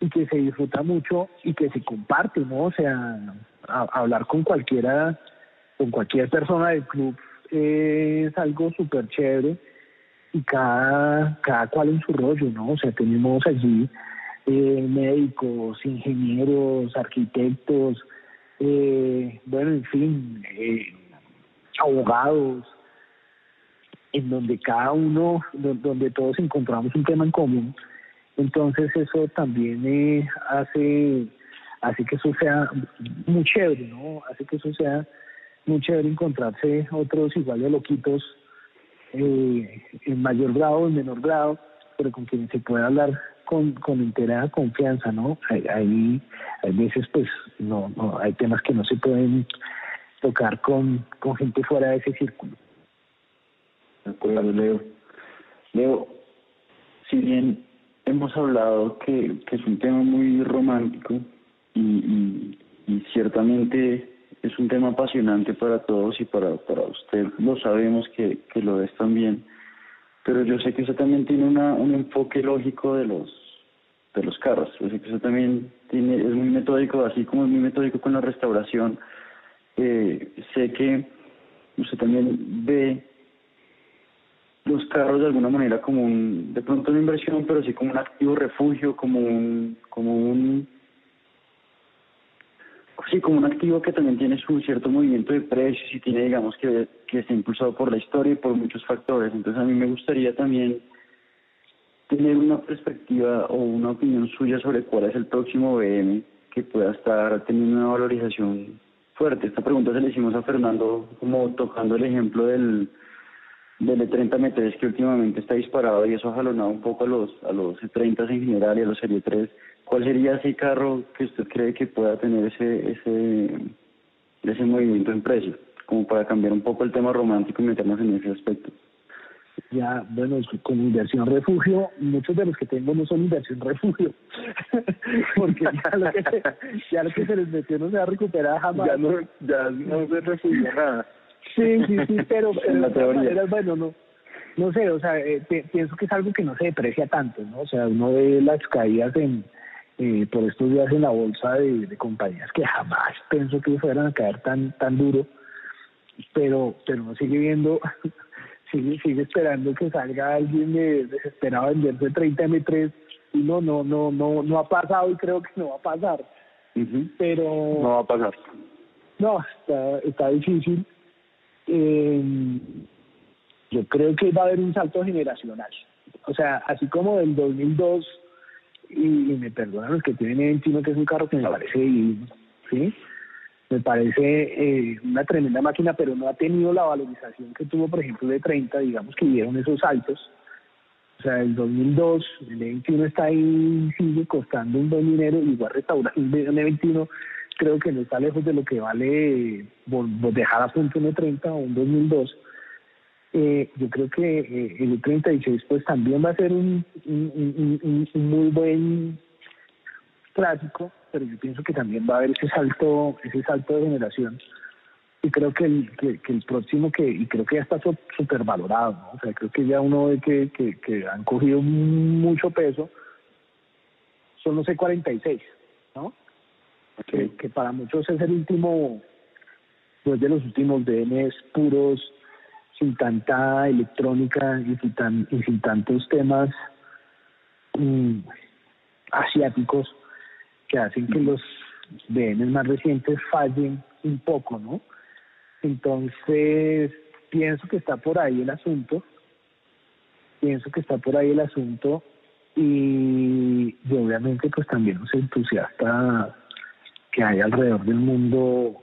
y que se disfruta mucho y que se comparte, ¿no? O sea, hablar con cualquiera, con cualquier persona del club es algo súper chévere y cada, cada cual en su rollo, ¿no? O sea, tenemos allí eh, médicos, ingenieros, arquitectos, eh, bueno, en fin, eh, abogados, en donde cada uno, donde todos encontramos un tema en común entonces eso también eh, hace, hace que eso sea muy chévere, ¿no? Hace que eso sea muy chévere encontrarse otros igual de loquitos eh, en mayor grado en menor grado, pero con quienes se puede hablar con, con entera confianza, ¿no? Hay, hay, veces pues no, no, hay temas que no se pueden tocar con, con gente fuera de ese círculo. De acuerdo, Leo. Leo, si bien hemos hablado que, es un tema muy romántico y, ciertamente es un tema apasionante para todos y para, para usted lo sabemos que, que lo es también, pero yo sé que usted también tiene una, un enfoque lógico de los de los carros, yo sé que usted también tiene, es muy metódico, así como es muy metódico con la restauración, eh, sé que usted también ve los carros de alguna manera como un, de pronto una inversión, pero sí como un activo refugio, como un, como un, sí, como un activo que también tiene su cierto movimiento de precios y tiene, digamos, que, que está impulsado por la historia y por muchos factores. Entonces a mí me gustaría también tener una perspectiva o una opinión suya sobre cuál es el próximo BM que pueda estar teniendo una valorización fuerte. Esta pregunta se la hicimos a Fernando como tocando el ejemplo del del E30 M3 que últimamente está disparado y eso ha jalonado un poco a los a los E30 en general y a los Serie 3. ¿Cuál sería ese carro que usted cree que pueda tener ese ese ese movimiento en precio? Como para cambiar un poco el tema romántico y meternos en ese aspecto. Ya, bueno, con inversión refugio, muchos de los que tengo no son inversión refugio, porque ya lo, que, ya lo que se les metió no se va a recuperar jamás. Ya no, ya no se refugio nada. Sí, sí, sí, pero, en la teoría. Era, bueno, no. no sé, o sea, eh, pienso que es algo que no se deprecia tanto, ¿no? O sea, uno ve las caídas en eh, por estos días en la bolsa de, compañías que jamás pensó que fueran a caer tan tan duro, pero pero uno sigue viendo, sigue sigue esperando que salga alguien de, desesperado a venderse 30 M3 y no, no, no, no, no ha pasado y creo que no va a pasar. Pero no va a pasar. No, está, está difícil. Eh, yo creo que va a haber un salto generacional. O sea, así como del 2002, y, me perdonan los que tienen 21, que es un carro que me parece ¿sí? Me parece eh, una tremenda máquina, pero no ha tenido la valorización que tuvo, por ejemplo, de 30, digamos que dieron esos saltos. O sea, el 2002, el 21 está ahí, sigue costando un buen dinero, igual restaurar un 21 creo que no está lejos de lo que vale dejar a punto un 30 o un 2002 eh, yo creo que eh, el 36 pues también va a ser un, un, muy buen clásico, pero yo pienso que también va a haber ese salto, ese salto de generación. Y creo que el, que, el próximo que, y creo que ya está súper valorado, ¿no? O sea, creo que ya uno ve que, que, que han cogido mucho peso, son los E46, ¿no? Que, que para muchos es el último, pues de los últimos DNs puros sin tanta electrónica y sin, tan, y sin tantos temas mm, asiáticos que hacen que los BMs más recientes fallen un poco, ¿no? Entonces, pienso que está por ahí el asunto, pienso que está por ahí el asunto y, obviamente pues también los entusiastas que hay alrededor del mundo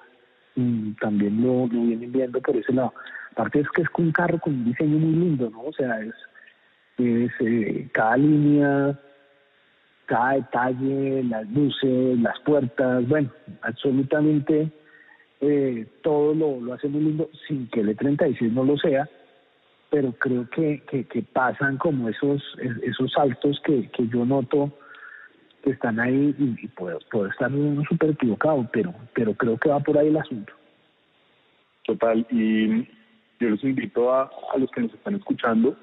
mm, también lo, lo vienen viendo por ese lado. Aparte es que es un carro con un diseño muy lindo, ¿no? O sea, es, eh, cada línea, cada detalle, las luces, las puertas, bueno, absolutamente eh, todo lo, hace muy lindo sin que el E36 no lo sea, pero creo que, que, pasan como esos, esos saltos que, que yo noto que están ahí y, puedo, puedo estar súper equivocado, pero, pero creo que va por ahí el asunto. Total, y yo los invito a, a los que nos están escuchando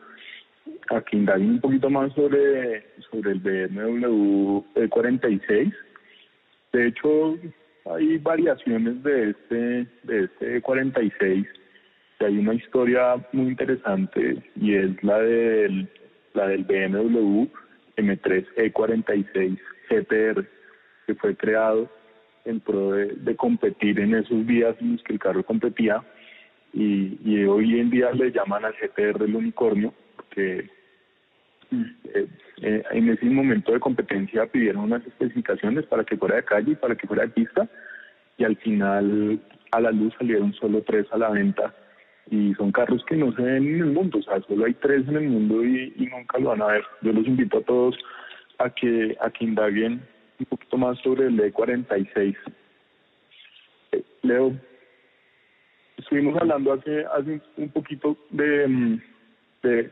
a que indaguen un poquito más sobre, sobre el BMW 46. De hecho, hay variaciones de este, de este 46 y hay una historia muy interesante y es la del, la del BMW M3 E46 GTR que fue creado en pro de, de competir en esos días en los que el carro competía y, hoy en día le llaman al GTR el unicornio, porque eh, eh, en ese momento de competencia pidieron unas especificaciones para que fuera de calle y para que fuera de pista, y al final a la luz salieron solo tres a la venta, y son carros que no se ven en el mundo, o sea, solo hay tres en el mundo y, nunca lo van a ver. Yo los invito a todos a que, a que indaguen un poquito más sobre el E46. Eh, Leo, estuvimos hablando hace, hace un poquito de, mm, de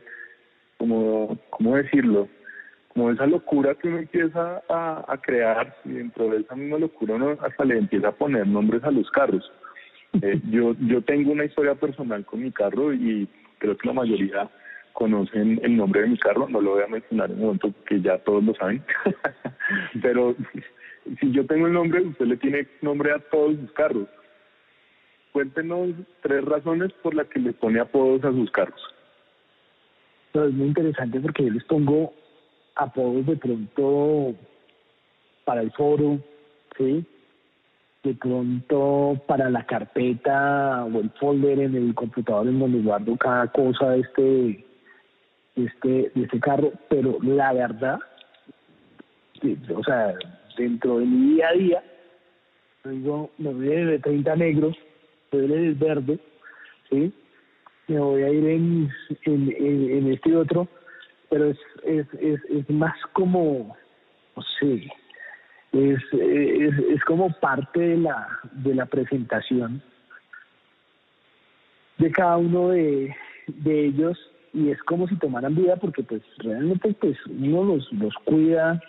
como, ¿cómo decirlo? Como esa locura que uno empieza a, crear y dentro de esa misma locura uno hasta le empieza a poner nombres a los carros. Eh, yo, yo tengo una historia personal con mi carro y creo que la mayoría conocen el nombre de mi carro, no lo voy a mencionar en un momento porque ya todos lo saben, pero si yo tengo el nombre, usted le tiene nombre a todos sus carros cuéntenos tres razones por las que le pone apodos a sus carros. es muy interesante porque yo les pongo apodos de pronto para el foro, ¿sí? De pronto para la carpeta o el folder en el computador en donde guardo cada cosa de este, este, de este carro, pero la verdad, o sea, dentro de mi día a día, digo, me voy de 30 negros el verde, ¿sí? Me voy a ir en, en, este otro, pero es, es, es, es más como, no sé, es, es, es como parte de la, de la presentación de cada uno de, de ellos y es como si tomaran vida porque pues realmente pues uno los, los cuida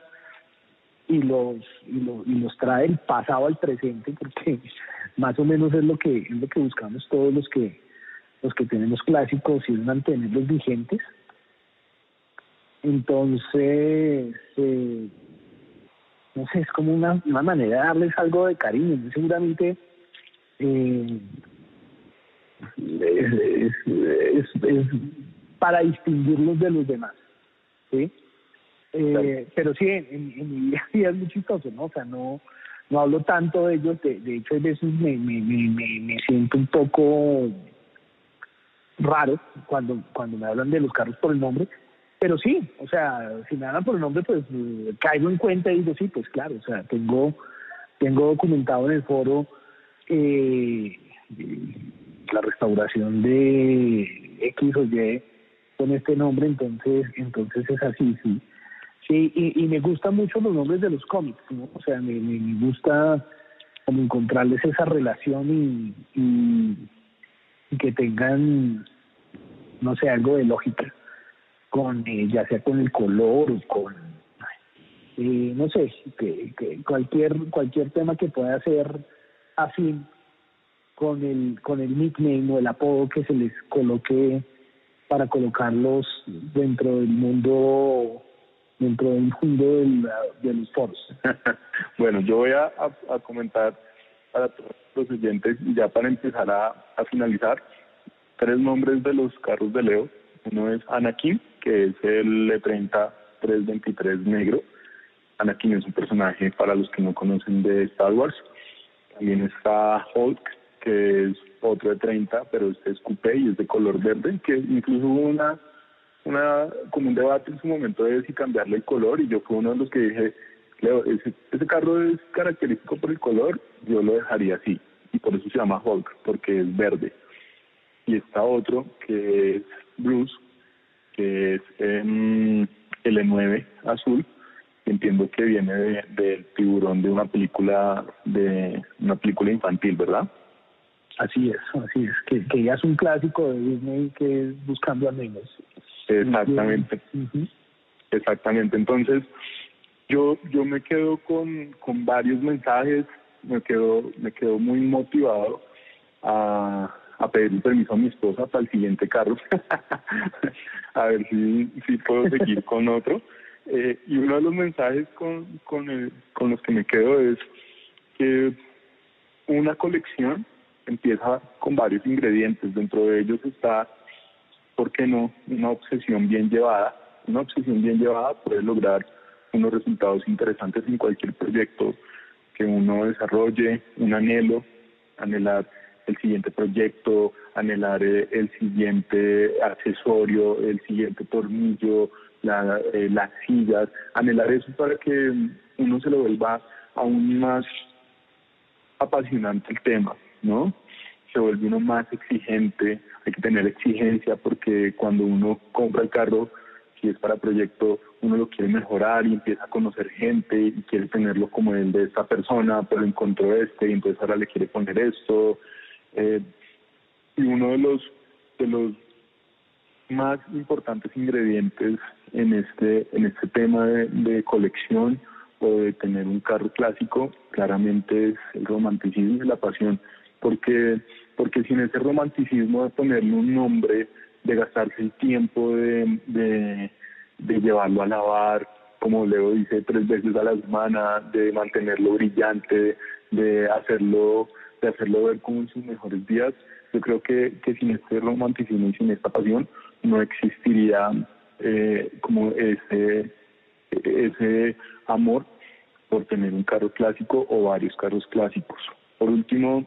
y los, y, y los trae el pasado al presente porque más o menos es lo que es lo que buscamos todos los que los que tenemos clásicos y es mantenerlos vigentes. Entonces, eh, no sé, es como una, una manera de darles algo de cariño. Seguramente eh, es, es, para distinguirlos de los demás. ¿sí? Eh, pero sí, en, mi vida es muy chistoso, ¿no? O sea, no, no hablo tanto de ellos, de, de hecho a veces me, me, me, me, siento un poco raro cuando, cuando me hablan de los carros por el nombre, pero sí, o sea, si me hablan por el nombre, pues eh, caigo en cuenta y digo, sí, pues claro, o sea, tengo, tengo documentado en el foro eh, la restauración de X o Y con este nombre, entonces, entonces es así, sí. Sí, y, y me gustan mucho los nombres de los cómics, ¿no? O sea, me, me, gusta como encontrarles esa relación y, y, que tengan, no sé, algo de lógica, con eh, ya sea con el color o con, eh, no sé, que, cualquier cualquier tema que pueda ser afín con el con el nickname o el apodo que se les coloque para colocarlos dentro del mundo dentro del mundo de los foros. bueno, yo voy a, comentar para todos los oyentes, ya para empezar a, finalizar, tres nombres de los carros de Leo. Uno es Anakin, que es el E30 323 negro. Anakin es un personaje para los que no conocen de Star Wars. También está Hulk, que es otro de 30, pero este es coupé y es de color verde, que incluso una, una, como un debate en su momento de si cambiarle el color y yo fui uno de los que dije, Leo, ese, carro es característico por el color, yo lo dejaría así y por eso se llama Hulk, porque es verde. Y está otro que es Bruce, que es en L9 azul, entiendo que viene del de, tiburón de una película de una película infantil, ¿verdad? Así es, así es, que, que ya es un clásico de Disney que es Buscando a Amigos. Exactamente, exactamente. Entonces, yo yo me quedo con, con varios mensajes, me quedo me quedo muy motivado a, a pedir permiso a mi esposa para el siguiente carro, a ver si, si puedo seguir con otro. Eh, y uno de los mensajes con, con, el, con los que me quedo es que una colección empieza con varios ingredientes. Dentro de ellos está, ¿por qué no?, una obsesión bien llevada. Una obsesión bien llevada puede lograr unos resultados interesantes en cualquier proyecto que uno desarrolle, un anhelo, anhelar el siguiente proyecto, anhelar eh, el siguiente accesorio, el siguiente tornillo, la, eh, las sillas, anhelar eso para que uno se lo vuelva aún más apasionante el tema. ¿no? Se vuelve uno más exigente, hay que tener exigencia porque cuando uno compra el carro, si es para proyecto, uno lo quiere mejorar y empieza a conocer gente y quiere tenerlo como el de esta persona, pero encontró este y entonces ahora le quiere poner esto. Eh, y uno de los de los más importantes ingredientes en este en este tema de, de colección o de tener un carro clásico claramente es el romanticismo y la pasión porque, porque sin ese romanticismo de ponerle un nombre, de gastarse el tiempo de, de, de llevarlo a lavar, como Leo dice, tres veces a la semana, de mantenerlo brillante, de hacerlo, de hacerlo ver como en sus mejores días, yo creo que, que sin este romanticismo y sin esta pasión no existiría eh, como ese, ese amor por tener un carro clásico o varios carros clásicos. Por último,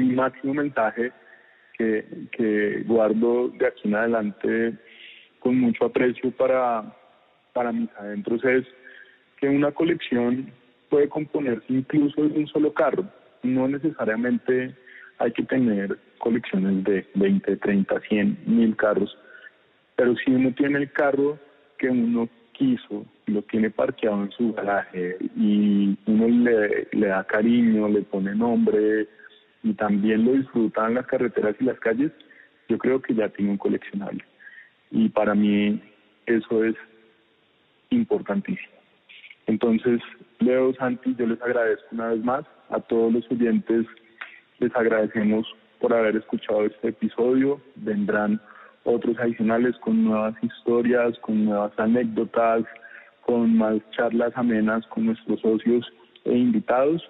mi máximo mensaje que, guardo de aquí en adelante con mucho aprecio para, para mis adentros es que una colección puede componerse incluso de un solo carro. No necesariamente hay que tener colecciones de 20, 30, 100, mil carros, pero si uno tiene el carro que uno quiso, lo tiene parqueado en su garaje y uno le, le da cariño, le pone nombre, y también lo disfrutan las carreteras y las calles, yo creo que ya tiene un coleccionable. Y para mí eso es importantísimo. Entonces, Leo, Santi, yo les agradezco una vez más. A todos los oyentes les agradecemos por haber escuchado este episodio. Vendrán otros adicionales con nuevas historias, con nuevas anécdotas, con más charlas amenas con nuestros socios e invitados.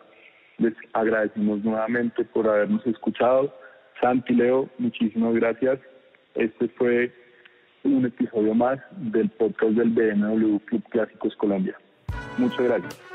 Les agradecemos nuevamente por habernos escuchado. Santi Leo, muchísimas gracias. Este fue un episodio más del podcast del BMW Club Clásicos Colombia. Muchas gracias.